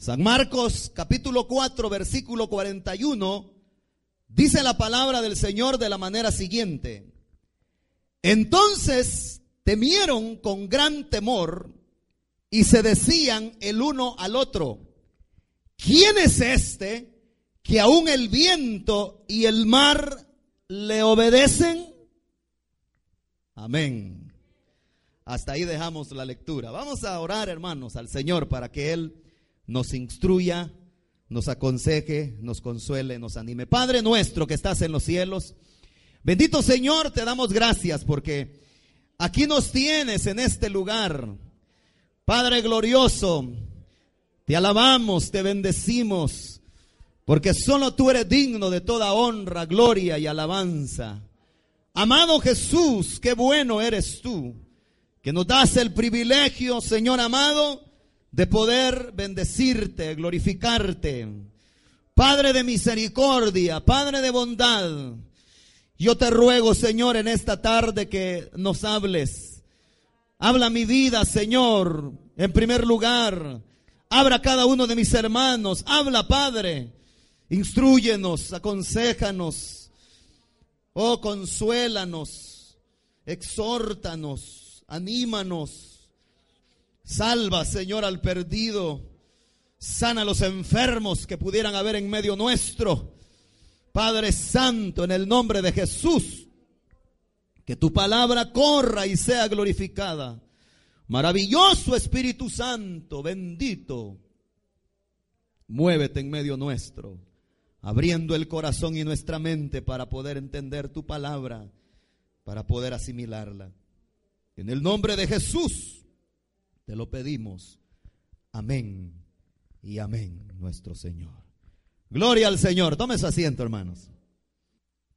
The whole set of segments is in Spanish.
San Marcos capítulo 4 versículo 41 dice la palabra del Señor de la manera siguiente. Entonces temieron con gran temor y se decían el uno al otro, ¿quién es este que aún el viento y el mar le obedecen? Amén. Hasta ahí dejamos la lectura. Vamos a orar, hermanos, al Señor para que Él nos instruya, nos aconseje, nos consuele, nos anime. Padre nuestro que estás en los cielos, bendito Señor, te damos gracias porque aquí nos tienes en este lugar. Padre glorioso, te alabamos, te bendecimos, porque solo tú eres digno de toda honra, gloria y alabanza. Amado Jesús, qué bueno eres tú, que nos das el privilegio, Señor amado, de poder bendecirte, glorificarte. Padre de misericordia, Padre de bondad, yo te ruego, Señor, en esta tarde que nos hables. Habla mi vida, Señor, en primer lugar. Abra cada uno de mis hermanos. Habla, Padre. Instruyenos, aconsejanos. Oh, consuélanos, exhórtanos, anímanos. Salva, Señor, al perdido. Sana a los enfermos que pudieran haber en medio nuestro. Padre Santo, en el nombre de Jesús, que tu palabra corra y sea glorificada. Maravilloso Espíritu Santo, bendito. Muévete en medio nuestro, abriendo el corazón y nuestra mente para poder entender tu palabra, para poder asimilarla. En el nombre de Jesús. Te lo pedimos. Amén y amén, nuestro Señor. Gloria al Señor. Tome su asiento, hermanos.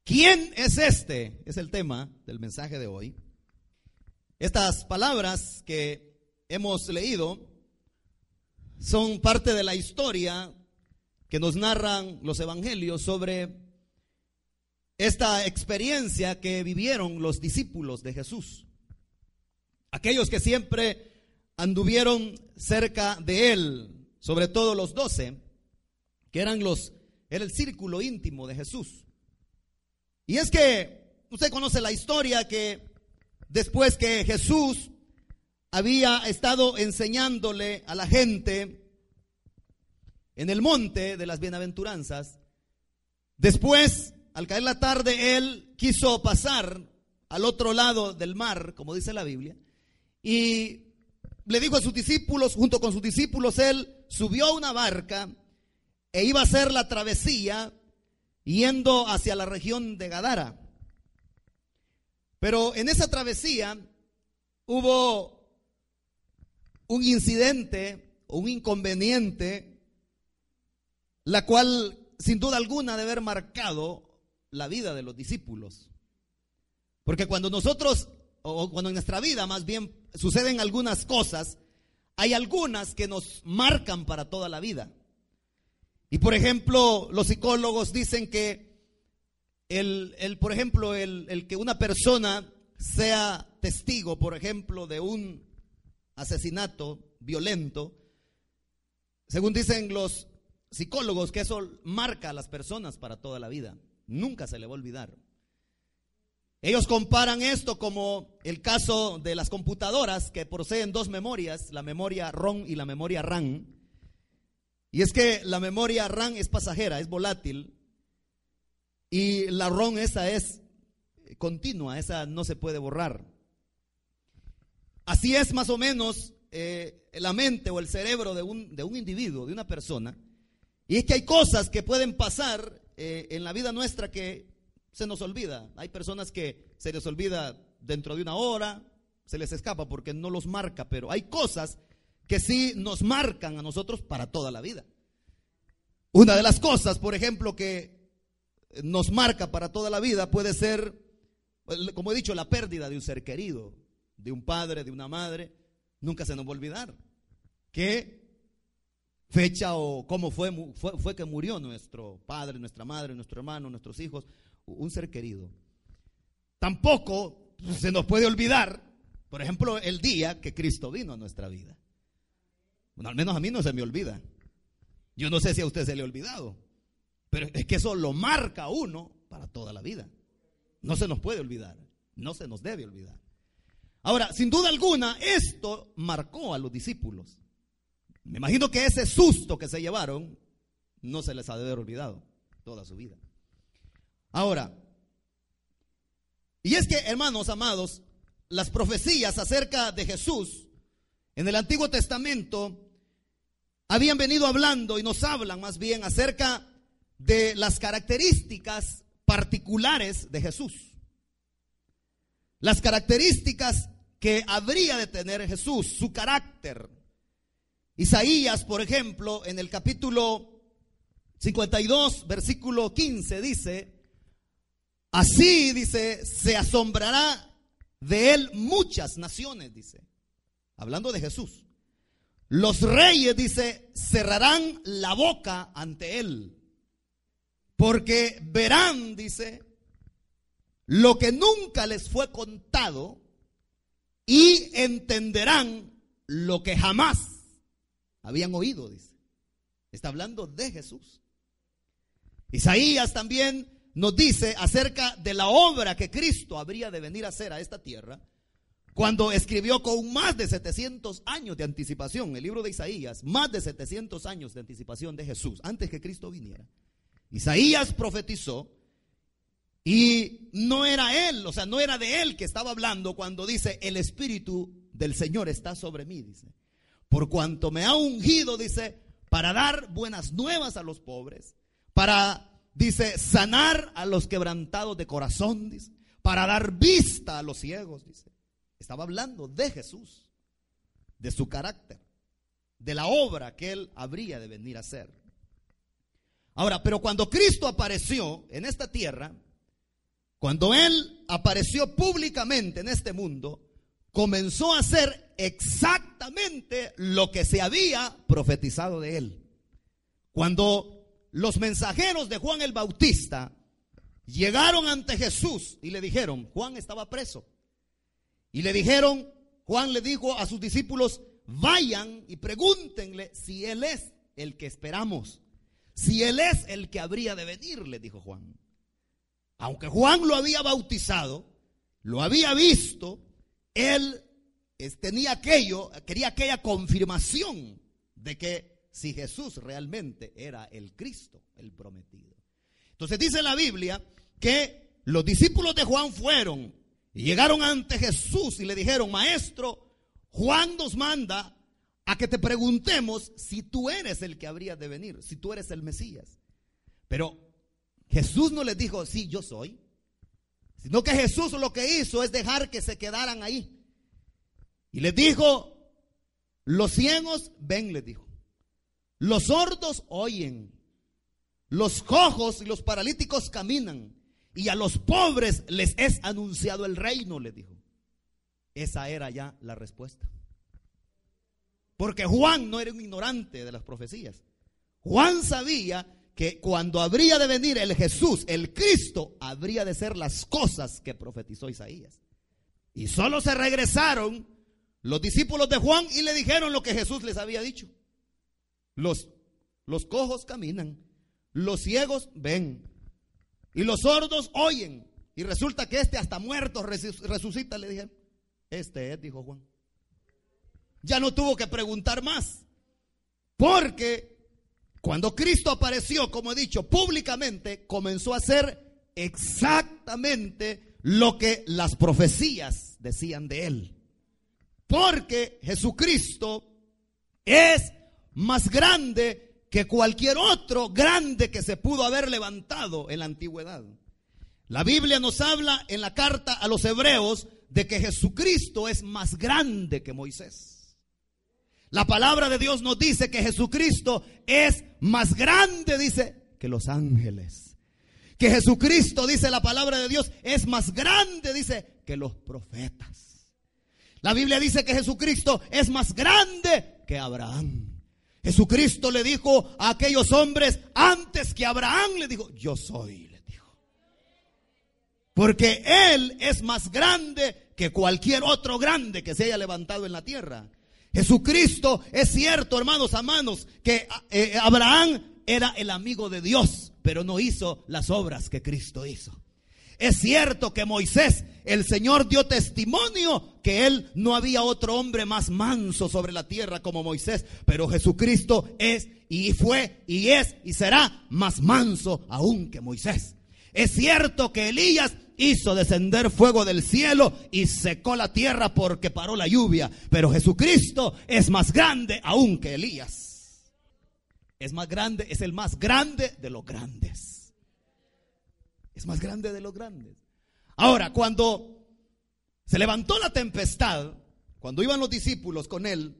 ¿Quién es este? Es el tema del mensaje de hoy. Estas palabras que hemos leído son parte de la historia que nos narran los evangelios sobre esta experiencia que vivieron los discípulos de Jesús. Aquellos que siempre anduvieron cerca de él, sobre todo los doce, que eran los, era el círculo íntimo de Jesús. Y es que usted conoce la historia que después que Jesús había estado enseñándole a la gente en el monte de las bienaventuranzas, después, al caer la tarde, él quiso pasar al otro lado del mar, como dice la Biblia, y le dijo a sus discípulos, junto con sus discípulos, él subió a una barca e iba a hacer la travesía yendo hacia la región de Gadara. Pero en esa travesía hubo un incidente un inconveniente, la cual sin duda alguna debe haber marcado la vida de los discípulos. Porque cuando nosotros o cuando en nuestra vida más bien suceden algunas cosas, hay algunas que nos marcan para toda la vida. Y por ejemplo, los psicólogos dicen que el, el por ejemplo, el, el que una persona sea testigo, por ejemplo, de un asesinato violento, según dicen los psicólogos, que eso marca a las personas para toda la vida. Nunca se le va a olvidar. Ellos comparan esto como el caso de las computadoras que poseen dos memorias, la memoria ROM y la memoria RAM. Y es que la memoria RAM es pasajera, es volátil, y la ROM esa es continua, esa no se puede borrar. Así es más o menos eh, la mente o el cerebro de un, de un, individuo, de una persona. Y es que hay cosas que pueden pasar eh, en la vida nuestra que se nos olvida. Hay personas que se les olvida dentro de una hora, se les escapa porque no los marca, pero hay cosas que sí nos marcan a nosotros para toda la vida. Una de las cosas, por ejemplo, que nos marca para toda la vida puede ser, como he dicho, la pérdida de un ser querido, de un padre, de una madre. Nunca se nos va a olvidar. ¿Qué fecha o cómo fue, fue, que murió nuestro padre, nuestra madre, nuestro hermano, nuestros hijos? Un ser querido. Tampoco se nos puede olvidar, por ejemplo, el día que Cristo vino a nuestra vida. Bueno, al menos a mí no se me olvida. Yo no sé si a usted se le ha olvidado, pero es que eso lo marca uno para toda la vida. No se nos puede olvidar, no se nos debe olvidar. Ahora, sin duda alguna, esto marcó a los discípulos. Me imagino que ese susto que se llevaron no se les ha de haber olvidado toda su vida. Ahora, y es que, hermanos amados, las profecías acerca de Jesús en el Antiguo Testamento habían venido hablando y nos hablan más bien acerca de las características particulares de Jesús. Las características que habría de tener Jesús, su carácter. Isaías, por ejemplo, en el capítulo 52, versículo 15, dice, así dice, se asombrará de él muchas naciones, dice, hablando de Jesús. Los reyes, dice, cerrarán la boca ante él. Porque verán, dice, lo que nunca les fue contado y entenderán lo que jamás habían oído, dice. Está hablando de Jesús. Isaías también nos dice acerca de la obra que Cristo habría de venir a hacer a esta tierra cuando escribió con más de 700 años de anticipación, el libro de Isaías, más de 700 años de anticipación de Jesús, antes que Cristo viniera. Isaías profetizó y no era él, o sea, no era de él que estaba hablando cuando dice, el Espíritu del Señor está sobre mí, dice. Por cuanto me ha ungido, dice, para dar buenas nuevas a los pobres, para, dice, sanar a los quebrantados de corazón, dice, para dar vista a los ciegos, dice estaba hablando de Jesús, de su carácter, de la obra que él habría de venir a hacer. Ahora, pero cuando Cristo apareció en esta tierra, cuando él apareció públicamente en este mundo, comenzó a hacer exactamente lo que se había profetizado de él. Cuando los mensajeros de Juan el Bautista llegaron ante Jesús y le dijeron, Juan estaba preso. Y le dijeron, Juan le dijo a sus discípulos, vayan y pregúntenle si Él es el que esperamos, si Él es el que habría de venir, le dijo Juan. Aunque Juan lo había bautizado, lo había visto, él tenía aquello, quería aquella confirmación de que si Jesús realmente era el Cristo, el prometido. Entonces dice la Biblia que los discípulos de Juan fueron y llegaron ante Jesús y le dijeron, maestro, Juan nos manda a que te preguntemos si tú eres el que habría de venir, si tú eres el Mesías. Pero Jesús no les dijo, sí, yo soy, sino que Jesús lo que hizo es dejar que se quedaran ahí. Y les dijo, los ciegos ven, les dijo, los sordos oyen, los cojos y los paralíticos caminan y a los pobres les es anunciado el reino, le dijo. Esa era ya la respuesta. Porque Juan no era un ignorante de las profecías. Juan sabía que cuando habría de venir el Jesús, el Cristo, habría de ser las cosas que profetizó Isaías. Y solo se regresaron los discípulos de Juan y le dijeron lo que Jesús les había dicho. Los, los cojos caminan, los ciegos ven, y los sordos oyen. Y resulta que este hasta muerto resucita, le dije. Este es, dijo Juan. Ya no tuvo que preguntar más. Porque cuando Cristo apareció, como he dicho, públicamente, comenzó a hacer exactamente lo que las profecías decían de él. Porque Jesucristo es más grande que cualquier otro grande que se pudo haber levantado en la antigüedad. La Biblia nos habla en la carta a los hebreos de que Jesucristo es más grande que Moisés. La palabra de Dios nos dice que Jesucristo es más grande, dice, que los ángeles. Que Jesucristo, dice la palabra de Dios, es más grande, dice, que los profetas. La Biblia dice que Jesucristo es más grande que Abraham. Jesucristo le dijo a aquellos hombres antes que Abraham, le dijo, yo soy, le dijo. Porque Él es más grande que cualquier otro grande que se haya levantado en la tierra. Jesucristo es cierto, hermanos, amanos, que eh, Abraham era el amigo de Dios, pero no hizo las obras que Cristo hizo. Es cierto que Moisés, el Señor dio testimonio que él no había otro hombre más manso sobre la tierra como Moisés, pero Jesucristo es y fue y es y será más manso aún que Moisés. Es cierto que Elías hizo descender fuego del cielo y secó la tierra porque paró la lluvia, pero Jesucristo es más grande aún que Elías. Es más grande, es el más grande de los grandes. Es más grande de los grandes. Ahora, cuando se levantó la tempestad, cuando iban los discípulos con él,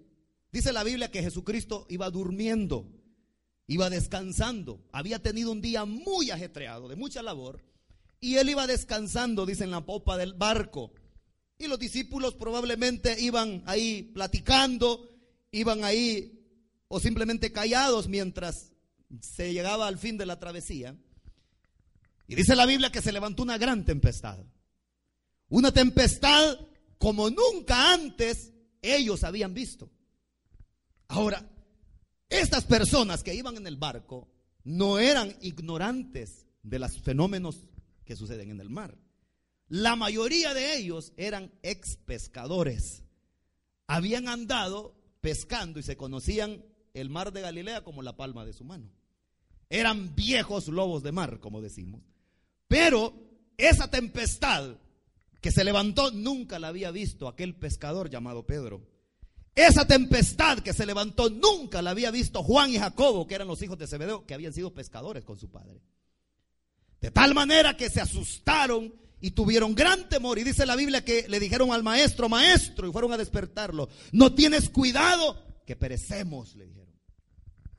dice la Biblia que Jesucristo iba durmiendo, iba descansando, había tenido un día muy ajetreado, de mucha labor, y él iba descansando, dice en la popa del barco. Y los discípulos probablemente iban ahí platicando, iban ahí o simplemente callados mientras se llegaba al fin de la travesía. Y dice la Biblia que se levantó una gran tempestad. Una tempestad como nunca antes ellos habían visto. Ahora, estas personas que iban en el barco no eran ignorantes de los fenómenos que suceden en el mar. La mayoría de ellos eran ex pescadores. Habían andado pescando y se conocían el mar de Galilea como la palma de su mano. Eran viejos lobos de mar, como decimos. Pero esa tempestad que se levantó nunca la había visto aquel pescador llamado Pedro. Esa tempestad que se levantó nunca la había visto Juan y Jacobo, que eran los hijos de Zebedeo, que habían sido pescadores con su padre. De tal manera que se asustaron y tuvieron gran temor. Y dice la Biblia que le dijeron al maestro, maestro, y fueron a despertarlo. No tienes cuidado, que perecemos, le dijeron.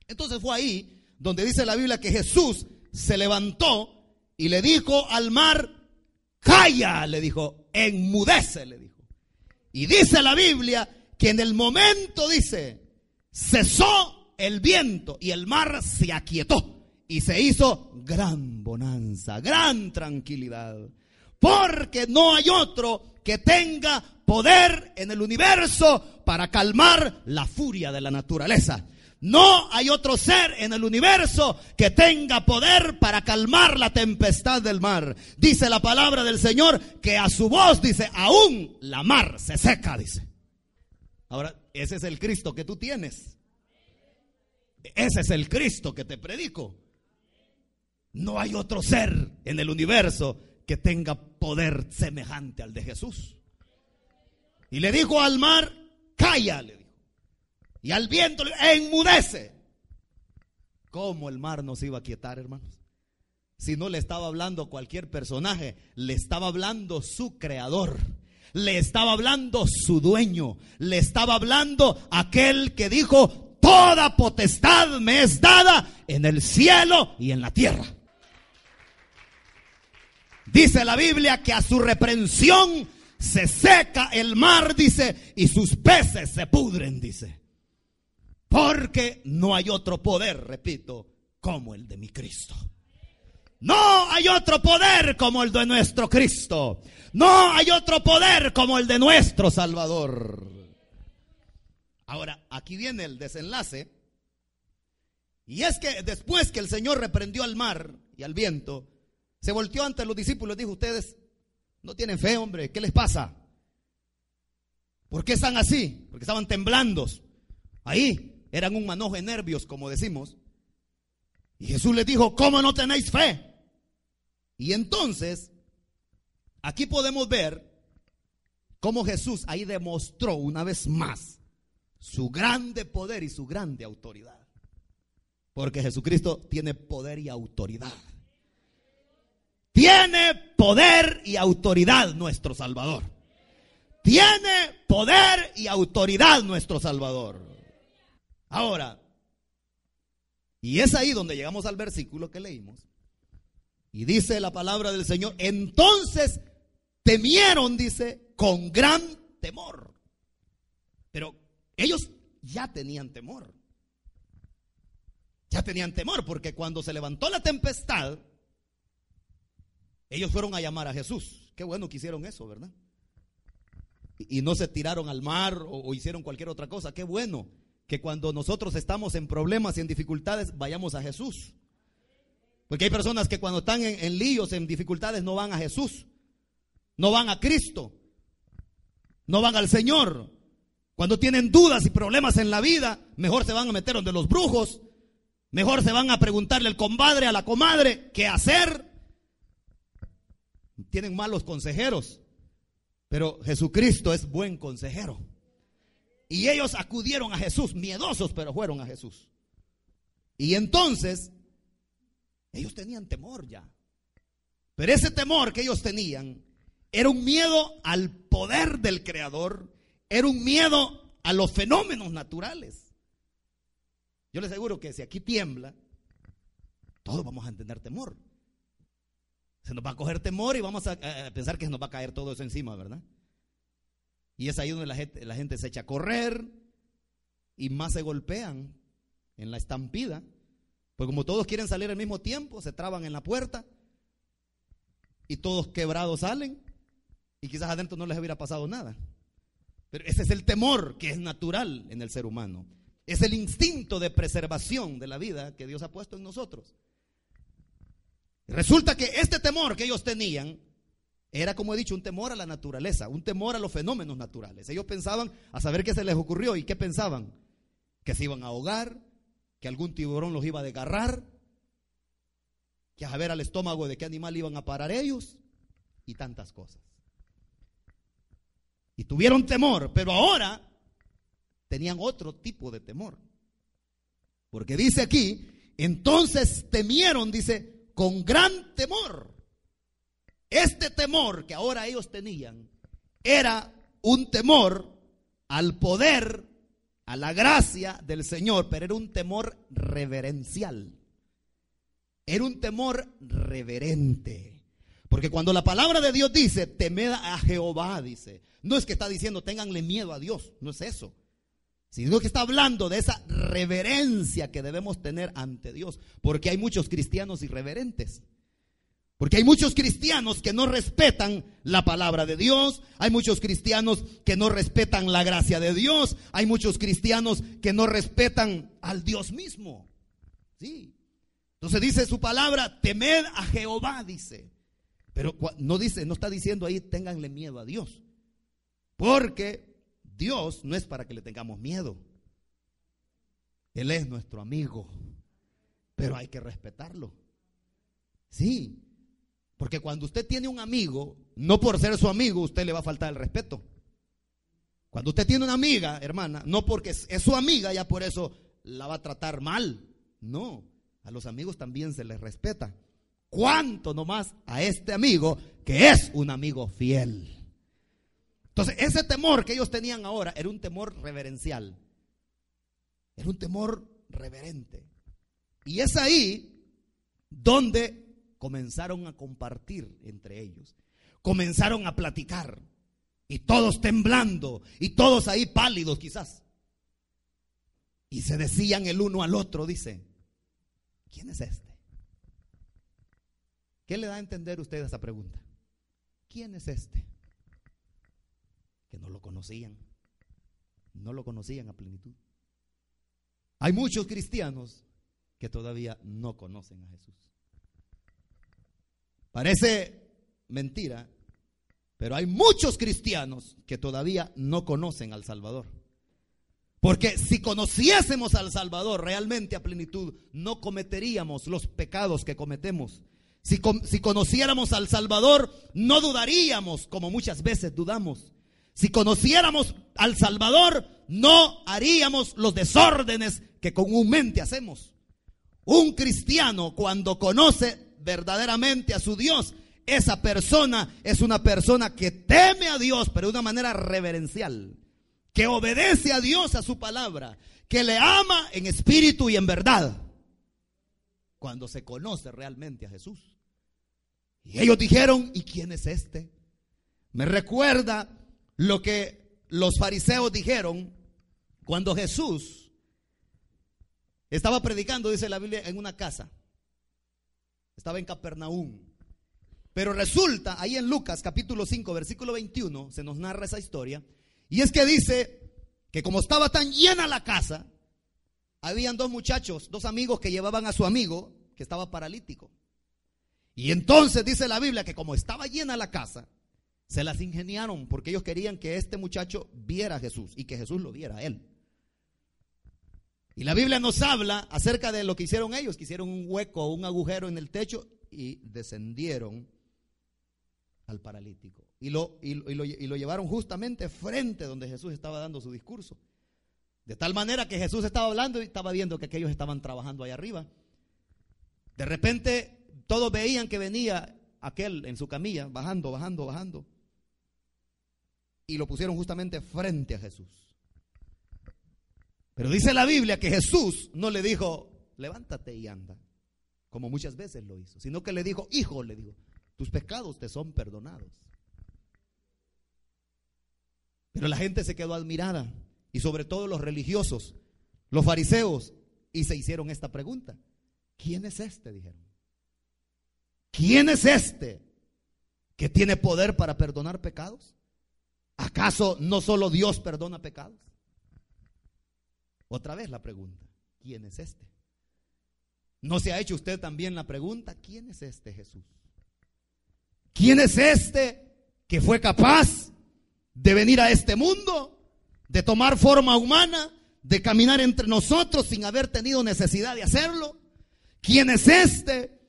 Entonces fue ahí donde dice la Biblia que Jesús se levantó y le dijo al mar, calla, le dijo, enmudece, le dijo. Y dice la Biblia que en el momento, dice, cesó el viento y el mar se aquietó y se hizo gran bonanza, gran tranquilidad. Porque no hay otro que tenga poder en el universo para calmar la furia de la naturaleza. No hay otro ser en el universo que tenga poder para calmar la tempestad del mar. Dice la palabra del Señor que a su voz dice, aún la mar se seca, dice. Ahora, ese es el Cristo que tú tienes. Ese es el Cristo que te predico. No hay otro ser en el universo que tenga poder semejante al de Jesús. Y le dijo al mar, cállale y al viento enmudece. ¿Cómo el mar no se iba a quietar, hermanos? Si no le estaba hablando cualquier personaje, le estaba hablando su creador. Le estaba hablando su dueño. Le estaba hablando aquel que dijo, toda potestad me es dada en el cielo y en la tierra. Dice la Biblia que a su reprensión se seca el mar, dice, y sus peces se pudren, dice. Porque no hay otro poder, repito, como el de mi Cristo. No hay otro poder como el de nuestro Cristo. No hay otro poder como el de nuestro Salvador. Ahora, aquí viene el desenlace. Y es que después que el Señor reprendió al mar y al viento, se volteó ante los discípulos y dijo, ustedes no tienen fe, hombre, ¿qué les pasa? ¿Por qué están así? Porque estaban temblando. Ahí, eran un manojo de nervios, como decimos. Y Jesús les dijo, ¿cómo no tenéis fe? Y entonces, aquí podemos ver cómo Jesús ahí demostró una vez más su grande poder y su grande autoridad. Porque Jesucristo tiene poder y autoridad. Tiene poder y autoridad nuestro Salvador. Tiene poder y autoridad nuestro Salvador. Ahora, y es ahí donde llegamos al versículo que leímos. Y dice la palabra del Señor, entonces temieron, dice, con gran temor. Pero ellos ya tenían temor. Ya tenían temor porque cuando se levantó la tempestad, ellos fueron a llamar a Jesús. Qué bueno que hicieron eso, ¿verdad? Y, no se tiraron al mar o, hicieron cualquier otra cosa. Qué bueno que cuando nosotros estamos en problemas y en dificultades, vayamos a Jesús. Porque hay personas que cuando están en, en líos, en dificultades, no van a Jesús. No van a Cristo. No van al Señor. Cuando tienen dudas y problemas en la vida, mejor se van a meter donde los brujos. Mejor se van a preguntarle al compadre, a la comadre, qué hacer. Tienen malos consejeros. Pero Jesucristo es buen consejero. Y ellos acudieron a Jesús, miedosos, pero fueron a Jesús. Y entonces, ellos tenían temor ya. Pero ese temor que ellos tenían era un miedo al poder del Creador, era un miedo a los fenómenos naturales. Yo les aseguro que si aquí tiembla, todos vamos a entender temor. Se nos va a coger temor y vamos a, pensar que se nos va a caer todo eso encima, ¿verdad? Y es ahí donde la gente, la gente se echa a correr y más se golpean en la estampida. Pues como todos quieren salir al mismo tiempo, se traban en la puerta y todos quebrados salen y quizás adentro no les hubiera pasado nada. Pero ese es el temor que es natural en el ser humano. Es el instinto de preservación de la vida que Dios ha puesto en nosotros. Resulta que este temor que ellos tenían era, como he dicho, un temor a la naturaleza, un temor a los fenómenos naturales. Ellos pensaban a saber qué se les ocurrió y qué pensaban. Que se iban a ahogar, que algún tiburón los iba a desgarrar, que a saber al estómago de qué animal iban a parar ellos y tantas cosas. Y tuvieron temor, pero ahora tenían otro tipo de temor. Porque dice aquí, entonces temieron, dice, con gran temor. Este temor que ahora ellos tenían era un temor al poder, a la gracia del Señor, pero era un temor reverencial. Era un temor reverente. Porque cuando la palabra de Dios dice, temed a Jehová, dice, no es que está diciendo, ténganle miedo a Dios, no es eso sino que está hablando de esa reverencia que debemos tener ante Dios, porque hay muchos cristianos irreverentes. Porque hay muchos cristianos que no respetan la palabra de Dios, hay muchos cristianos que no respetan la gracia de Dios, hay muchos cristianos que no respetan al Dios mismo. Sí. Entonces dice su palabra, temed a Jehová, dice. Pero no dice, no está diciendo ahí, ténganle miedo a Dios. Porque Dios no es para que le tengamos miedo. Él es nuestro amigo, pero hay que respetarlo. Sí, porque cuando usted tiene un amigo, no por ser su amigo, usted le va a faltar el respeto. Cuando usted tiene una amiga, hermana, no porque es su amiga, ya por eso la va a tratar mal. No, a los amigos también se les respeta. ¿Cuánto nomás a este amigo que es un amigo fiel? Entonces, ese temor que ellos tenían ahora era un temor reverencial. Era un temor reverente. Y es ahí donde comenzaron a compartir entre ellos. Comenzaron a platicar. Y todos temblando. Y todos ahí pálidos quizás. Y se decían el uno al otro, dice, ¿quién es este? ¿Qué le da a entender usted a esa pregunta? ¿Quién es este? no lo conocían. No lo conocían a plenitud. Hay muchos cristianos que todavía no conocen a Jesús. Parece mentira, pero hay muchos cristianos que todavía no conocen al Salvador. Porque si conociésemos al Salvador realmente a plenitud, no cometeríamos los pecados que cometemos. Si, si conociéramos al Salvador, no dudaríamos como muchas veces dudamos. Si conociéramos al Salvador, no haríamos los desórdenes que comúnmente hacemos. Un cristiano cuando conoce verdaderamente a su Dios, esa persona es una persona que teme a Dios, pero de una manera reverencial, que obedece a Dios a su palabra, que le ama en espíritu y en verdad. Cuando se conoce realmente a Jesús. Y ellos dijeron, ¿y quién es este? Me recuerda lo que los fariseos dijeron cuando Jesús estaba predicando, dice la Biblia, en una casa. Estaba en Capernaum. Pero resulta, ahí en Lucas capítulo 5, versículo 21, se nos narra esa historia. Y es que dice que como estaba tan llena la casa, habían dos muchachos, dos amigos que llevaban a su amigo que estaba paralítico. Y entonces dice la Biblia que como estaba llena la casa, se las ingeniaron porque ellos querían que este muchacho viera a Jesús y que Jesús lo viera a él. Y la Biblia nos habla acerca de lo que hicieron ellos, que hicieron un hueco, un agujero en el techo y descendieron al paralítico. Y lo, y, lo, y lo llevaron justamente frente donde Jesús estaba dando su discurso. De tal manera que Jesús estaba hablando y estaba viendo que aquellos estaban trabajando ahí arriba. De repente todos veían que venía aquel en su camilla, bajando, bajando, bajando. Y lo pusieron justamente frente a Jesús. Pero dice la Biblia que Jesús no le dijo, levántate y anda, como muchas veces lo hizo, sino que le dijo, hijo, le dijo, tus pecados te son perdonados. Pero la gente se quedó admirada, y sobre todo los religiosos, los fariseos, y se hicieron esta pregunta. ¿Quién es este? Dijeron. ¿Quién es este que tiene poder para perdonar pecados? ¿Acaso no solo Dios perdona pecados? Otra vez la pregunta, ¿quién es este? ¿No se ha hecho usted también la pregunta, ¿quién es este Jesús? ¿Quién es este que fue capaz de venir a este mundo, de tomar forma humana, de caminar entre nosotros sin haber tenido necesidad de hacerlo? ¿Quién es este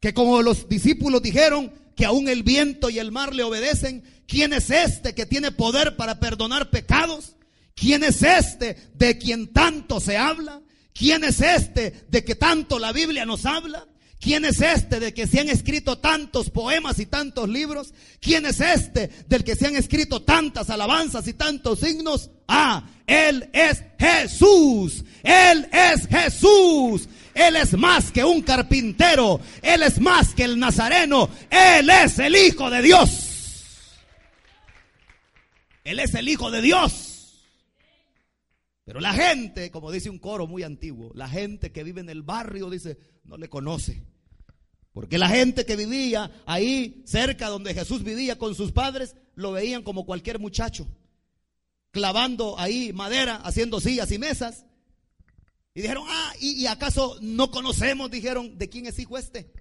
que como los discípulos dijeron que aún el viento y el mar le obedecen, ¿quién es este que tiene poder para perdonar pecados? ¿Quién es este de quien tanto se habla? ¿Quién es este de que tanto la Biblia nos habla? ¿Quién es este de que se han escrito tantos poemas y tantos libros? ¿Quién es este del que se han escrito tantas alabanzas y tantos signos? Ah, Él es Jesús. Él es Jesús. Él es más que un carpintero. Él es más que el nazareno. Él es el Hijo de Dios. Él es el Hijo de Dios. Pero la gente, como dice un coro muy antiguo, la gente que vive en el barrio dice, no le conoce. Porque la gente que vivía ahí cerca donde Jesús vivía con sus padres, lo veían como cualquier muchacho, clavando ahí madera, haciendo sillas y mesas. Y dijeron, ah, ¿y, acaso no conocemos? Dijeron, ¿de quién es hijo este?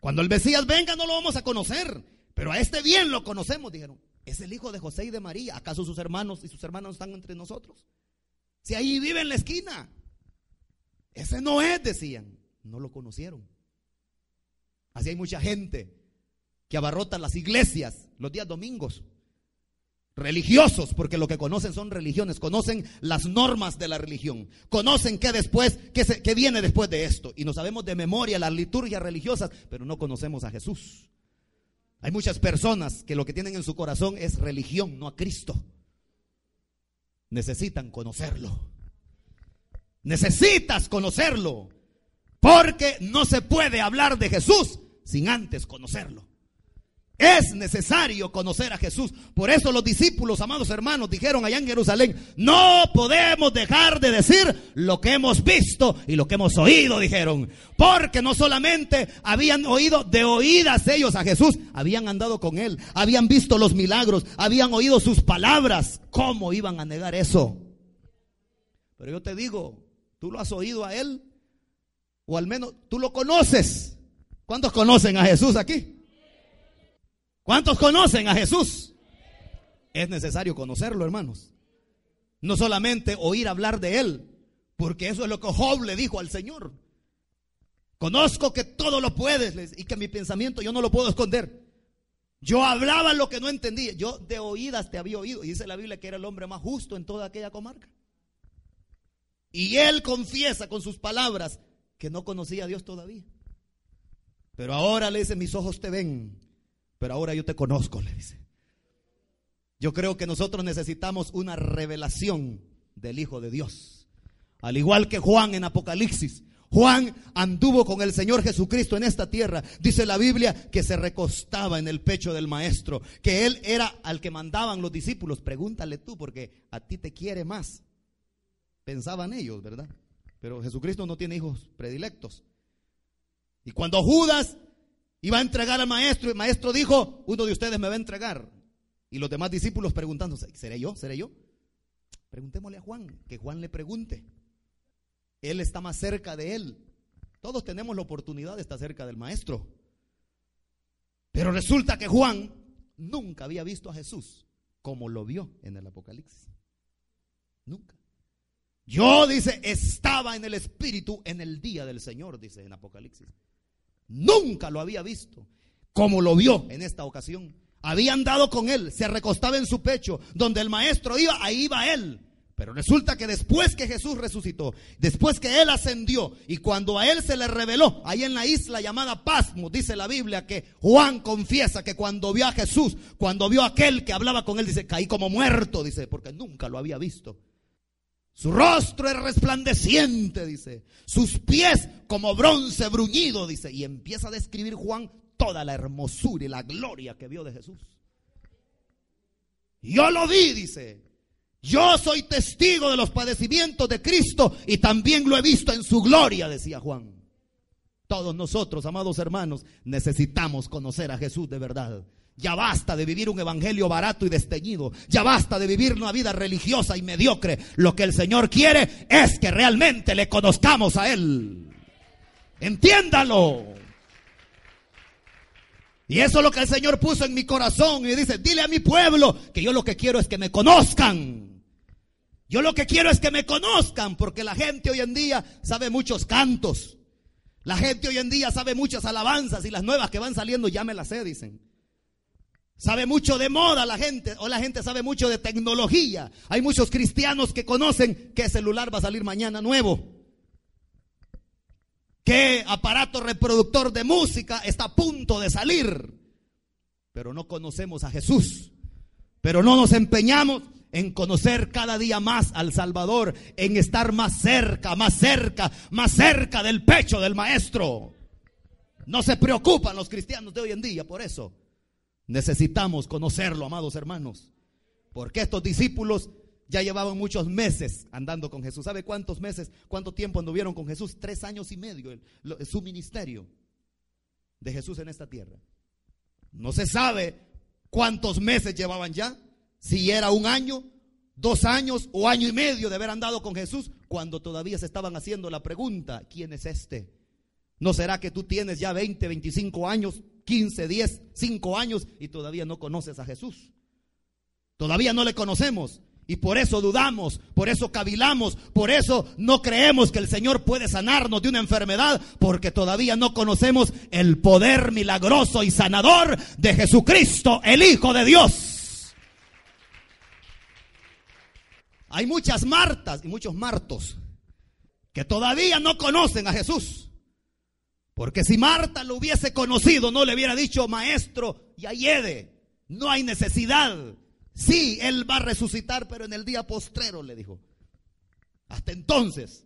Cuando el Mesías venga no lo vamos a conocer, pero a este bien lo conocemos, dijeron. Es el hijo de José y de María. ¿Acaso sus hermanos y sus hermanas están entre nosotros? Si ahí vive en la esquina. Ese no es, decían. No lo conocieron. Así hay mucha gente que abarrota las iglesias los días domingos religiosos, porque lo que conocen son religiones, conocen las normas de la religión, conocen qué después, qué, se, qué viene después de esto, y no sabemos de memoria las liturgias religiosas, pero no conocemos a Jesús. Hay muchas personas que lo que tienen en su corazón es religión, no a Cristo. Necesitan conocerlo. Necesitas conocerlo. Porque no se puede hablar de Jesús sin antes conocerlo. Es necesario conocer a Jesús. Por eso los discípulos, amados hermanos, dijeron allá en Jerusalén, no podemos dejar de decir lo que hemos visto y lo que hemos oído, dijeron. Porque no solamente habían oído de oídas ellos a Jesús, habían andado con él, habían visto los milagros, habían oído sus palabras. ¿Cómo iban a negar eso? Pero yo te digo, tú lo has oído a él, o al menos tú lo conoces. ¿Cuántos conocen a Jesús aquí? ¿Cuántos conocen a Jesús? Es necesario conocerlo, hermanos. No solamente oír hablar de Él, porque eso es lo que Job le dijo al Señor. Conozco que todo lo puedes y que mi pensamiento yo no lo puedo esconder. Yo hablaba lo que no entendía. Yo de oídas te había oído. Y dice la Biblia que era el hombre más justo en toda aquella comarca. Y él confiesa con sus palabras que no conocía a Dios todavía. Pero ahora le dice, mis ojos te ven pero ahora yo te conozco, le dice. Yo creo que nosotros necesitamos una revelación del Hijo de Dios. Al igual que Juan en Apocalipsis. Juan anduvo con el Señor Jesucristo en esta tierra. Dice la Biblia que se recostaba en el pecho del maestro, que él era al que mandaban los discípulos. Pregúntale tú porque a ti te quiere más. Pensaban ellos, ¿verdad? Pero Jesucristo no tiene hijos predilectos. Y cuando Judas iba a entregar al maestro, el maestro dijo, uno de ustedes me va a entregar. Y los demás discípulos preguntándose, ¿seré yo? ¿Seré yo? Preguntémosle a Juan, que Juan le pregunte. Él está más cerca de él. Todos tenemos la oportunidad de estar cerca del maestro. Pero resulta que Juan nunca había visto a Jesús como lo vio en el Apocalipsis. Nunca. Yo, dice, estaba en el Espíritu en el día del Señor, dice en Apocalipsis. Nunca lo había visto como lo vio en esta ocasión. Había andado con él, se recostaba en su pecho. Donde el maestro iba, ahí iba él. Pero resulta que después que Jesús resucitó, después que Él ascendió y cuando a Él se le reveló, ahí en la isla llamada Pasmo, dice la Biblia que Juan confiesa que cuando vio a Jesús, cuando vio a aquel que hablaba con Él, dice, caí como muerto, dice, porque nunca lo había visto. Su rostro era resplandeciente, dice, sus pies como bronce bruñido, dice, y empieza a describir Juan toda la hermosura y la gloria que vio de Jesús. Yo lo vi, dice, yo soy testigo de los padecimientos de Cristo y también lo he visto en su gloria, decía Juan. Todos nosotros, amados hermanos, necesitamos conocer a Jesús de verdad. Ya basta de vivir un evangelio barato y desteñido. Ya basta de vivir una vida religiosa y mediocre. Lo que el Señor quiere es que realmente le conozcamos a Él. Entiéndalo. Y eso es lo que el Señor puso en mi corazón. Y dice, dile a mi pueblo que yo lo que quiero es que me conozcan. Yo lo que quiero es que me conozcan, porque la gente hoy en día sabe muchos cantos. La gente hoy en día sabe muchas alabanzas y las nuevas que van saliendo ya me las sé, dicen. Sabe mucho de moda la gente, o la gente sabe mucho de tecnología. Hay muchos cristianos que conocen qué celular va a salir mañana nuevo. Qué aparato reproductor de música está a punto de salir. Pero no conocemos a Jesús. Pero no nos empeñamos en conocer cada día más al Salvador, en estar más cerca, más cerca, más cerca del pecho del Maestro. No se preocupan los cristianos de hoy en día por eso. Necesitamos conocerlo, amados hermanos. Porque estos discípulos ya llevaban muchos meses andando con Jesús. ¿Sabe cuántos meses, cuánto tiempo anduvieron con Jesús? Tres años y medio, su ministerio de Jesús en esta tierra. No se sabe cuántos meses llevaban ya si era un año, dos años o año y medio de haber andado con Jesús, cuando todavía se estaban haciendo la pregunta, ¿quién es este? ¿No será que tú tienes ya 20, 25 años, 15, 10, 5 años y todavía no conoces a Jesús? Todavía no le conocemos. Y por eso dudamos, por eso cavilamos, por eso no creemos que el Señor puede sanarnos de una enfermedad, porque todavía no conocemos el poder milagroso y sanador de Jesucristo, el Hijo de Dios. Hay muchas Martas y muchos Martos que todavía no conocen a Jesús. Porque si Marta lo hubiese conocido, no le hubiera dicho, maestro, ya yede, no hay necesidad. Sí, él va a resucitar, pero en el día postrero, le dijo. Hasta entonces,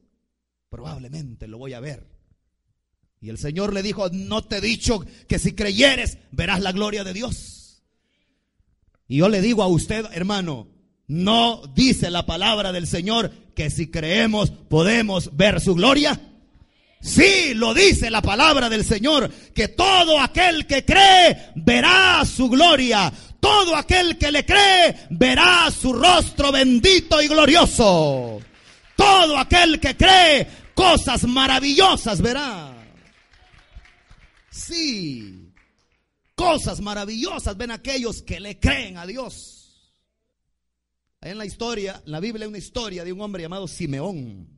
probablemente lo voy a ver. Y el Señor le dijo, no te he dicho que si creyeres, verás la gloria de Dios. Y yo le digo a usted, hermano, ¿No dice la palabra del Señor que si creemos podemos ver su gloria? Sí, lo dice la palabra del Señor, que todo aquel que cree verá su gloria. Todo aquel que le cree verá su rostro bendito y glorioso. Todo aquel que cree cosas maravillosas verá. Sí, cosas maravillosas ven aquellos que le creen a Dios. En la historia, la Biblia hay una historia de un hombre llamado Simeón.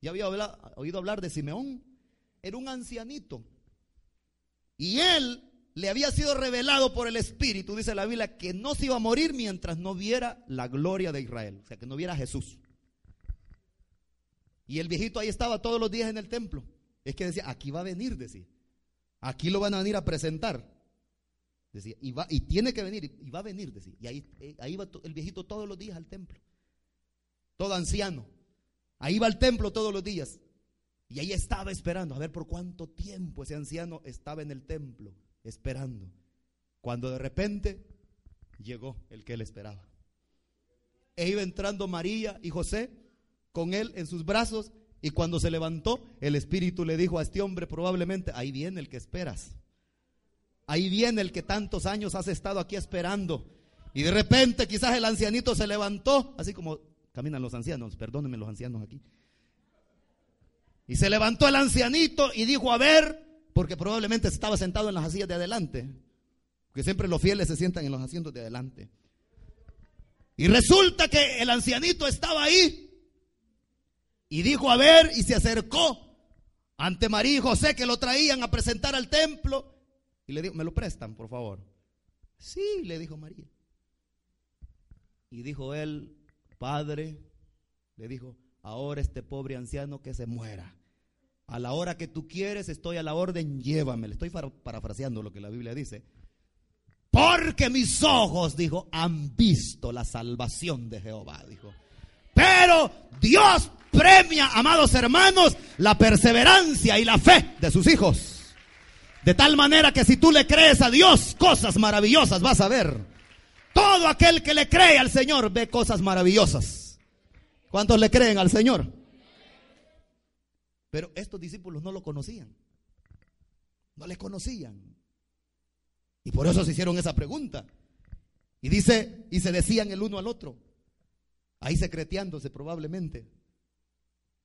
¿Ya había oído hablar de Simeón? Era un ancianito. Y él le había sido revelado por el Espíritu, dice la Biblia, que no se iba a morir mientras no viera la gloria de Israel. O sea, que no viera a Jesús. Y el viejito ahí estaba todos los días en el templo. Es que decía, aquí va a venir, decía. Aquí lo van a venir a presentar. Decía, y, va, y tiene que venir, y va a venir, decía. Y ahí, eh, ahí va el viejito todos los días al templo. Todo anciano. Ahí iba al templo todos los días. Y ahí estaba esperando, a ver por cuánto tiempo ese anciano estaba en el templo, esperando. Cuando de repente llegó el que él esperaba. E iba entrando María y José con él en sus brazos y cuando se levantó, el Espíritu le dijo a este hombre probablemente, ahí viene el que esperas. Ahí viene el que tantos años has estado aquí esperando. Y de repente quizás el ancianito se levantó, así como caminan los ancianos, perdónenme los ancianos aquí. Y se levantó el ancianito y dijo, a ver, porque probablemente estaba sentado en las sillas de adelante, que siempre los fieles se sientan en los asientos de adelante. Y resulta que el ancianito estaba ahí y dijo, a ver, y se acercó ante María y José que lo traían a presentar al templo. Y le dijo, ¿me lo prestan, por favor? Sí, le dijo María. Y dijo él, Padre, le dijo, ahora este pobre anciano que se muera. A la hora que tú quieres, estoy a la orden, llévame. Le estoy parafraseando lo que la Biblia dice. Porque mis ojos, dijo, han visto la salvación de Jehová, dijo. Pero Dios premia, amados hermanos, la perseverancia y la fe de sus hijos. De tal manera que si tú le crees a Dios, cosas maravillosas vas a ver. Todo aquel que le cree al Señor ve cosas maravillosas. ¿Cuántos le creen al Señor? Pero estos discípulos no lo conocían. No le conocían. Y por eso se hicieron esa pregunta. Y dice, y se decían el uno al otro, ahí secreteándose probablemente.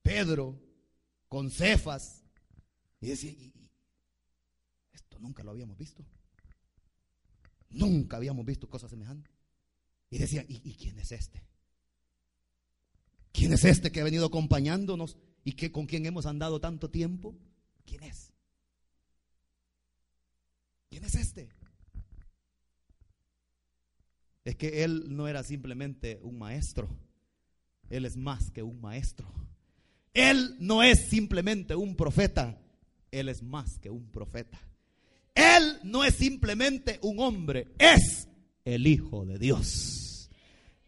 Pedro con Cefas. Y decía, esto nunca lo habíamos visto. Nunca habíamos visto cosas semejantes. Y decía, ¿y, quién es este? ¿Quién es este que ha venido acompañándonos y que con quien hemos andado tanto tiempo? ¿Quién es? ¿Quién es este? es que Él no era simplemente un maestro, Él es más que un maestro. Él no es simplemente un profeta, Él es más que un profeta. Él no es simplemente un hombre, es el Hijo de Dios.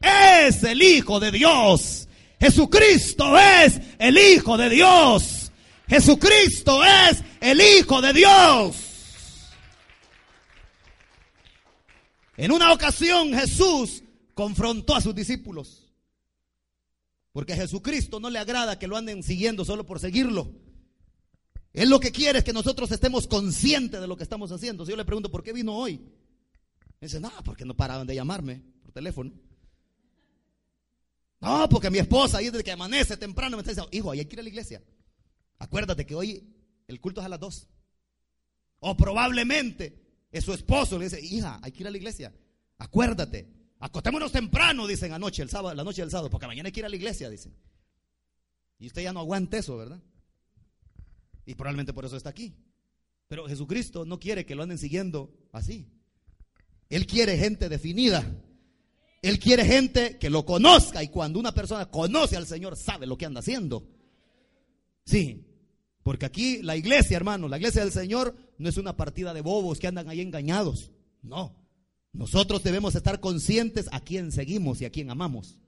Es el Hijo de Dios. Jesucristo es el Hijo de Dios. Jesucristo es el Hijo de Dios. En una ocasión Jesús confrontó a sus discípulos. Porque a Jesucristo no le agrada que lo anden siguiendo solo por seguirlo. Él lo que quiere es que nosotros estemos conscientes de lo que estamos haciendo. Si yo le pregunto, ¿por qué vino hoy? Me dice, no, porque no paraban de llamarme por teléfono. No, porque mi esposa ahí desde que amanece temprano me está diciendo, hijo, hay que ir a la iglesia. Acuérdate que hoy el culto es a las dos. O probablemente es su esposo, le dice, hija, hay que ir a la iglesia. Acuérdate, acostémonos temprano, dicen anoche, el sábado, la noche del sábado, porque mañana hay que ir a la iglesia, dicen. Y usted ya no aguanta eso, ¿verdad? Y probablemente por eso está aquí. Pero Jesucristo no quiere que lo anden siguiendo así. Él quiere gente definida. Él quiere gente que lo conozca. Y cuando una persona conoce al Señor, sabe lo que anda haciendo. Sí, porque aquí la iglesia, hermano, la iglesia del Señor no es una partida de bobos que andan ahí engañados. No. Nosotros debemos estar conscientes a quién seguimos y a quién amamos.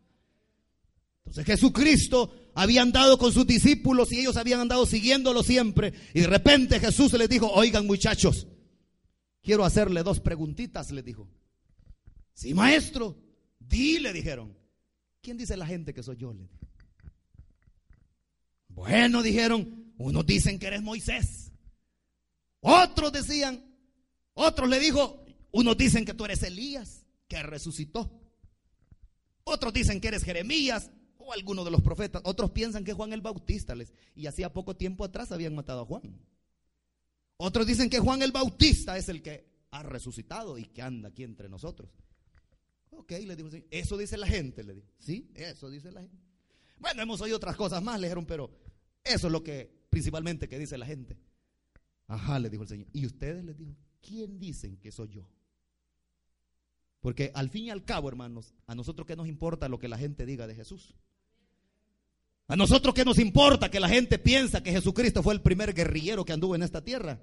Entonces Jesucristo había andado con sus discípulos y ellos habían andado siguiéndolo siempre. Y de repente Jesús les dijo, oigan muchachos, quiero hacerle dos preguntitas, les dijo. Sí, maestro, di, le dijeron. ¿Quién dice la gente que soy yo? Le Bueno, dijeron, unos dicen que eres Moisés. Otros decían, otros le dijo, unos dicen que tú eres Elías, que resucitó. Otros dicen que eres Jeremías o alguno de los profetas. Otros piensan que Juan el Bautista les y hacía poco tiempo atrás habían matado a Juan. Otros dicen que Juan el Bautista es el que ha resucitado y que anda aquí entre nosotros. Ok, le digo, eso dice la gente, le digo. Sí, eso dice la gente. Bueno, hemos oído otras cosas más, le dijeron, pero eso es lo que principalmente que dice la gente. Ajá, le dijo el Señor. Y ustedes les dijo, ¿quién dicen que soy yo? Porque al fin y al cabo, hermanos, a nosotros qué nos importa lo que la gente diga de Jesús. A nosotros qué nos importa que la gente piensa que Jesucristo fue el primer guerrillero que anduvo en esta tierra.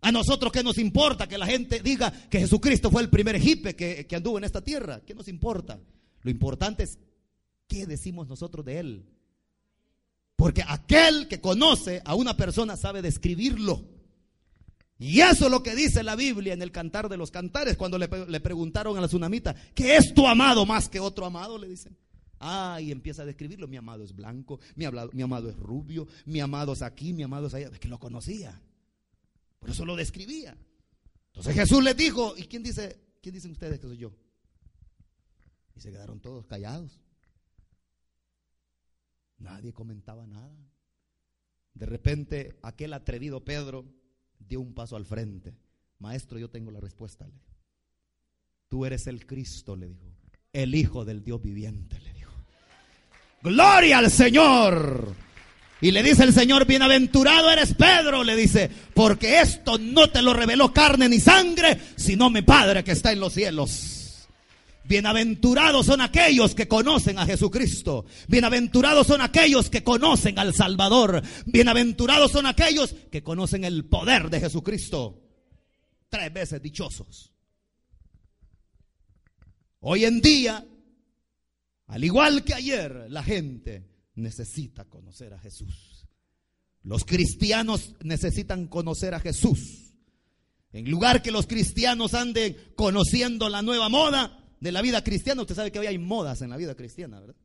A nosotros qué nos importa que la gente diga que Jesucristo fue el primer hipe que, que anduvo en esta tierra. ¿Qué nos importa? Lo importante es qué decimos nosotros de él. Porque aquel que conoce a una persona sabe describirlo. Y eso es lo que dice la Biblia en el Cantar de los Cantares, cuando le, le preguntaron a la tsunamita, ¿qué es tu amado más que otro amado? Le dicen. Ah, y empieza a describirlo. Mi amado es blanco, mi, mi amado es rubio, mi amado es aquí, mi amado es allá. Es que lo conocía. Por eso lo describía. Entonces Jesús les dijo, ¿y quién dice, quién dicen ustedes que soy yo? Y se quedaron todos callados. Nadie comentaba nada. De repente, aquel atrevido Pedro dio un paso al frente. Maestro, yo tengo la respuesta. Tú eres el Cristo, le dijo. El Hijo del Dios viviente, le. Gloria al Señor. Y le dice el Señor, bienaventurado eres Pedro, le dice, porque esto no te lo reveló carne ni sangre, sino mi Padre que está en los cielos. Bienaventurados son aquellos que conocen a Jesucristo. Bienaventurados son aquellos que conocen al Salvador. Bienaventurados son aquellos que conocen el poder de Jesucristo. Tres veces dichosos. Hoy en día, al igual que ayer, la gente necesita conocer a Jesús. Los cristianos necesitan conocer a Jesús. En lugar que los cristianos anden conociendo la nueva moda, de la vida cristiana, usted sabe que hoy hay modas en la vida cristiana, ¿verdad?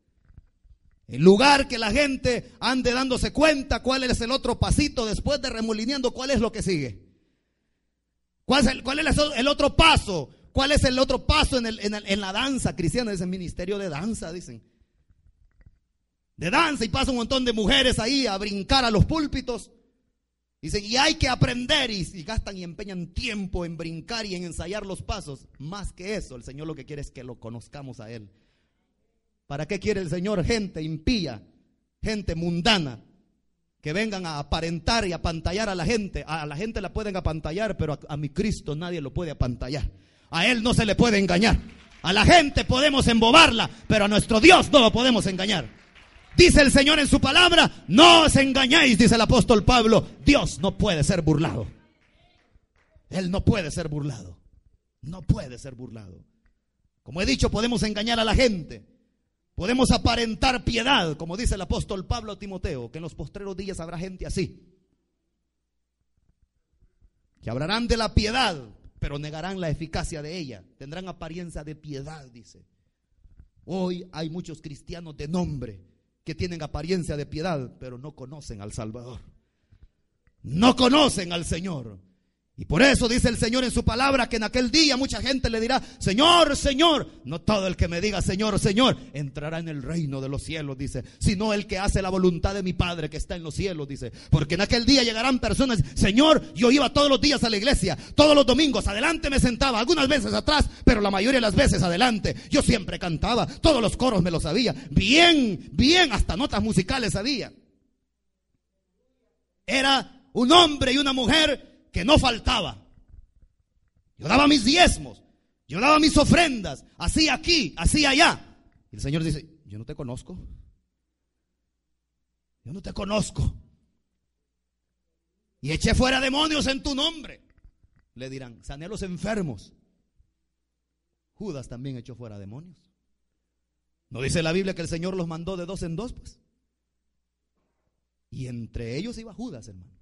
En lugar que la gente ande dándose cuenta cuál es el otro pasito después de remolineando, cuál es lo que sigue. ¿Cuál es el, cuál es el otro paso? ¿Cuál es el otro paso en, el, en, la danza cristiana? El ministerio de danza, dicen. De danza y pasa un montón de mujeres ahí a brincar a los púlpitos. Dicen, y hay que aprender y, gastan y empeñan tiempo en brincar y en ensayar los pasos. Más que eso, el Señor lo que quiere es que lo conozcamos a Él. ¿Para qué quiere el Señor gente impía, gente mundana, que vengan a aparentar y a pantallar a la gente? A la gente la pueden apantallar, pero a mi Cristo nadie lo puede apantallar. A Él no se le puede engañar. A la gente podemos embobarla, pero a nuestro Dios no lo podemos engañar. Dice el Señor en su palabra, no os engañéis, dice el apóstol Pablo, Dios no puede ser burlado. Él no puede ser burlado. No puede ser burlado. Como he dicho, podemos engañar a la gente. Podemos aparentar piedad, como dice el apóstol Pablo a Timoteo, que en los postreros días habrá gente así. Que hablarán de la piedad, pero negarán la eficacia de ella. Tendrán apariencia de piedad, dice. Hoy hay muchos cristianos de nombre que tienen apariencia de piedad, pero no conocen al Salvador. No conocen al Señor. Y por eso dice el Señor en su palabra que en aquel día mucha gente le dirá, Señor, Señor. No todo el que me diga Señor, Señor, entrará en el reino de los cielos, dice. Sino el que hace la voluntad de mi Padre que está en los cielos, dice. Porque en aquel día llegarán personas, Señor, yo iba todos los días a la iglesia, todos los domingos, adelante me sentaba, algunas veces atrás, pero la mayoría de las veces adelante. Yo siempre cantaba, todos los coros me los sabía. Bien, bien, hasta notas musicales sabía. Era un hombre y una mujer que no faltaba. Yo daba mis diezmos, yo daba mis ofrendas, así aquí, así allá. Y el Señor dice, yo no te conozco. Yo no te conozco. Y eché fuera demonios en tu nombre. Le dirán, sané a los enfermos. Judas también echó fuera demonios. ¿No dice la Biblia que el Señor los mandó de dos en dos? Pues. Y entre ellos iba Judas, hermano.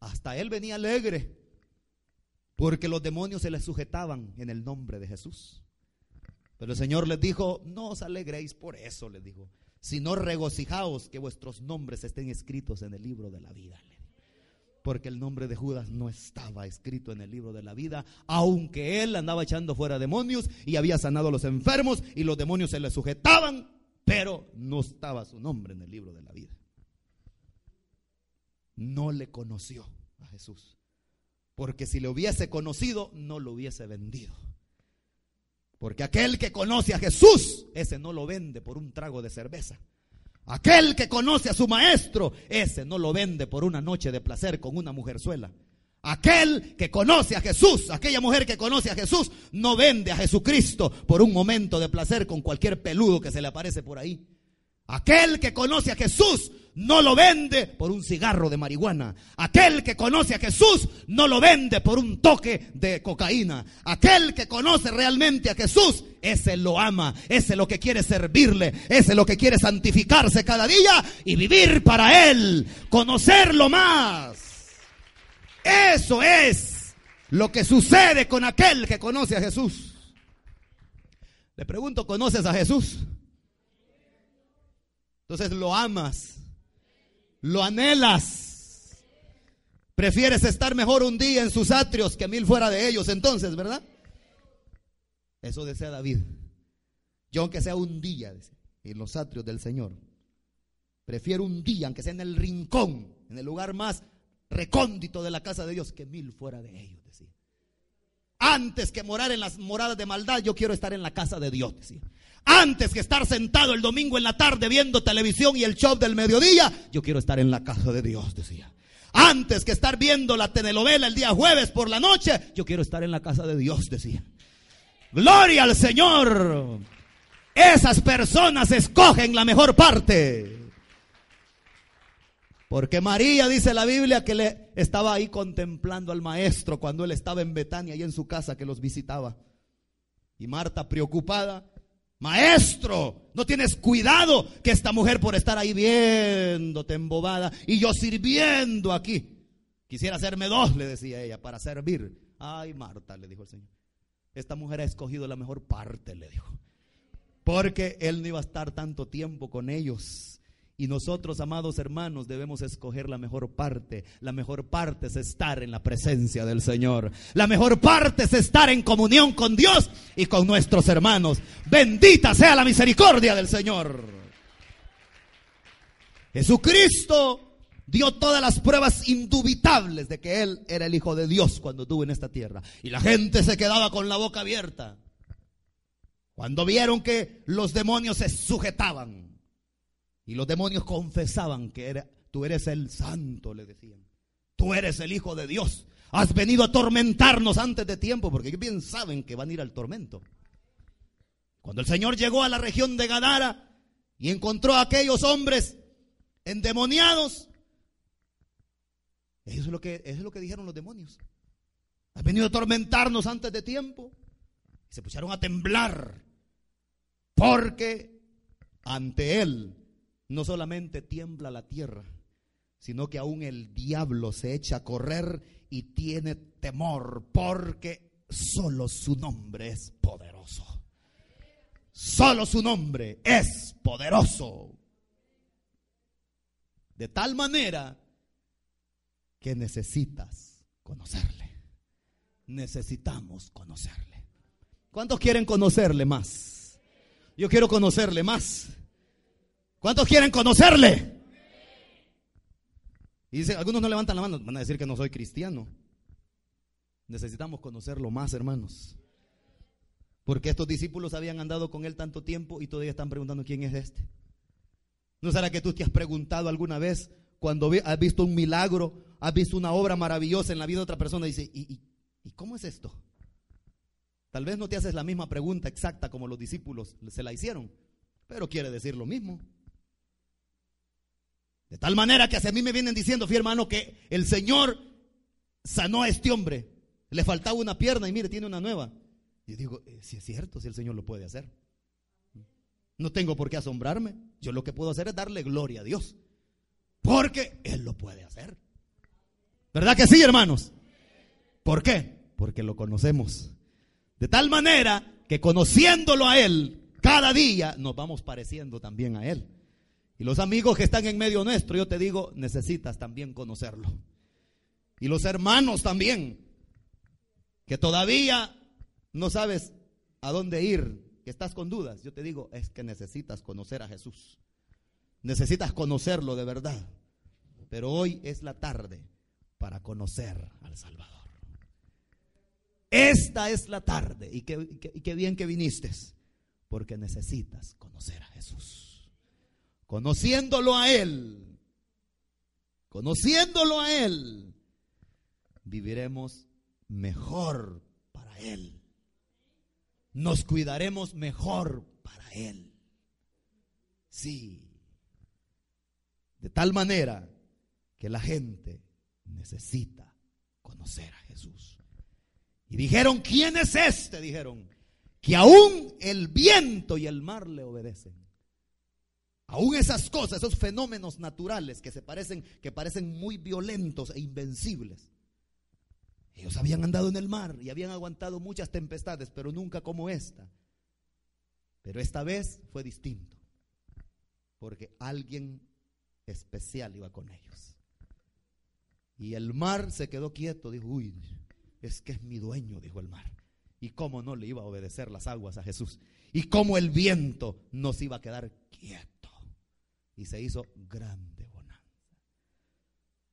Hasta él venía alegre, porque los demonios se le sujetaban en el nombre de Jesús. Pero el Señor les dijo, no os alegréis por eso, les dijo, sino regocijaos que vuestros nombres estén escritos en el libro de la vida. Porque el nombre de Judas no estaba escrito en el libro de la vida, aunque él andaba echando fuera demonios y había sanado a los enfermos y los demonios se le sujetaban, pero no estaba su nombre en el libro de la vida no le conoció a Jesús. Porque si le hubiese conocido, no lo hubiese vendido. Porque aquel que conoce a Jesús, ese no lo vende por un trago de cerveza. Aquel que conoce a su maestro, ese no lo vende por una noche de placer con una mujerzuela. Aquel que conoce a Jesús, aquella mujer que conoce a Jesús, no vende a Jesucristo por un momento de placer con cualquier peludo que se le aparece por ahí. Aquel que conoce a Jesús no lo vende por un cigarro de marihuana. Aquel que conoce a Jesús no lo vende por un toque de cocaína. Aquel que conoce realmente a Jesús, ese lo ama, ese lo que quiere servirle, ese lo que quiere santificarse cada día y vivir para Él, conocerlo más. Eso es lo que sucede con aquel que conoce a Jesús. Le pregunto, ¿conoces a Jesús? Entonces lo amas lo anhelas. Prefieres estar mejor un día en sus atrios que mil fuera de ellos, entonces, ¿verdad? Eso desea David. Yo aunque sea un día en los atrios del Señor, prefiero un día, aunque sea en el rincón, en el lugar más recóndito de la casa de Dios, que mil fuera de ellos, decía. Antes que morar en las moradas de maldad, yo quiero estar en la casa de Dios, decía. Antes que estar sentado el domingo en la tarde viendo televisión y el show del mediodía, yo quiero estar en la casa de Dios, decía. Antes que estar viendo la telenovela el día jueves por la noche, yo quiero estar en la casa de Dios, decía. Gloria al Señor. Esas personas escogen la mejor parte. Porque María dice la Biblia que le estaba ahí contemplando al maestro cuando él estaba en Betania y en su casa que los visitaba. Y Marta preocupada Maestro, no tienes cuidado que esta mujer por estar ahí viéndote embobada y yo sirviendo aquí. Quisiera hacerme dos, le decía ella, para servir. Ay, Marta, le dijo el Señor. Esta mujer ha escogido la mejor parte, le dijo. Porque él no iba a estar tanto tiempo con ellos. Y nosotros, amados hermanos, debemos escoger la mejor parte. La mejor parte es estar en la presencia del Señor. La mejor parte es estar en comunión con Dios y con nuestros hermanos. Bendita sea la misericordia del Señor. Jesucristo dio todas las pruebas indubitables de que Él era el Hijo de Dios cuando estuvo en esta tierra. Y la gente se quedaba con la boca abierta. Cuando vieron que los demonios se sujetaban y los demonios confesaban que era, tú eres el santo, le decían. Tú eres el Hijo de Dios. Has venido a atormentarnos antes de tiempo, porque ellos bien saben que van a ir al tormento. Cuando el Señor llegó a la región de Gadara y encontró a aquellos hombres endemoniados, eso es lo que, es lo que dijeron los demonios. Has venido a atormentarnos antes de tiempo. Y se pusieron a temblar, porque ante Él no solamente tiembla la tierra, sino que aún el diablo se echa a correr y tiene temor porque solo su nombre es poderoso. Solo su nombre es poderoso. De tal manera que necesitas conocerle. Necesitamos conocerle. ¿Cuántos quieren conocerle más? Yo quiero conocerle más. ¿Cuántos quieren conocerle? Y dice, algunos no levantan la mano, van a decir que no soy cristiano. Necesitamos conocerlo más, hermanos. Porque estos discípulos habían andado con él tanto tiempo y todavía están preguntando quién es este. ¿No será que tú te has preguntado alguna vez cuando has visto un milagro, has visto una obra maravillosa en la vida de otra persona y dice, ¿y, y cómo es esto? Tal vez no te haces la misma pregunta exacta como los discípulos se la hicieron, pero quiere decir lo mismo. De tal manera que hacia mí me vienen diciendo, fi hermano, que el Señor sanó a este hombre. Le faltaba una pierna y mire, tiene una nueva. Y digo, eh, si es cierto, si el Señor lo puede hacer. No tengo por qué asombrarme. Yo lo que puedo hacer es darle gloria a Dios. Porque Él lo puede hacer. ¿Verdad que sí, hermanos? ¿Por qué? Porque lo conocemos. De tal manera que conociéndolo a Él, cada día nos vamos pareciendo también a Él. Y los amigos que están en medio nuestro, yo te digo, necesitas también conocerlo. Y los hermanos también, que todavía no sabes a dónde ir, que estás con dudas, yo te digo, es que necesitas conocer a Jesús. Necesitas conocerlo de verdad. Pero hoy es la tarde para conocer al Salvador. Esta es la tarde y qué, bien que viniste, porque necesitas conocer a Jesús conociéndolo a Él, conociéndolo a Él, viviremos mejor para Él. Nos cuidaremos mejor para Él. Sí, De tal manera que la gente necesita conocer a Jesús. Y dijeron, ¿quién es este? Dijeron, que aún el viento y el mar le obedecen. Aún esas cosas, esos fenómenos naturales que se parecen, que parecen muy violentos e invencibles. Ellos habían andado en el mar y habían aguantado muchas tempestades, pero nunca como esta. Pero esta vez fue distinto, porque alguien especial iba con ellos. Y el mar se quedó quieto, dijo, uy, es que es mi dueño, dijo el mar. ¿Y cómo no le iba a obedecer las aguas a Jesús? ¿Y cómo el viento nos iba a quedar quieto? Y se hizo grande bonanza.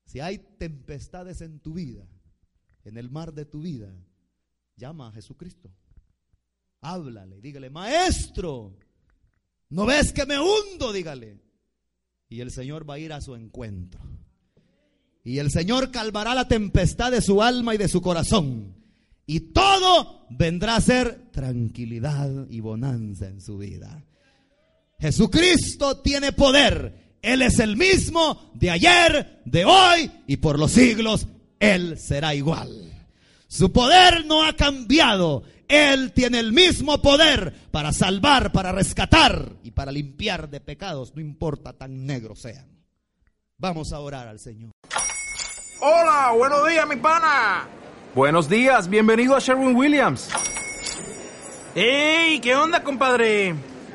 Si hay tempestades en tu vida, en el mar de tu vida, llama a Jesucristo. Háblale, dígale, maestro, ¿no ves que me hundo? Dígale. Y el Señor va a ir a su encuentro. Y el Señor calmará la tempestad de su alma y de su corazón. Y todo vendrá a ser tranquilidad y bonanza en su vida. Jesucristo tiene poder. Él es el mismo de ayer, de hoy y por los siglos. Él será igual. Su poder no ha cambiado. Él tiene el mismo poder para salvar, para rescatar y para limpiar de pecados, no importa tan negros sean. Vamos a orar al Señor. Hola, buenos días, mi pana. Buenos días, bienvenido a Sherwin Williams. ¡Ey! ¿Qué onda, compadre?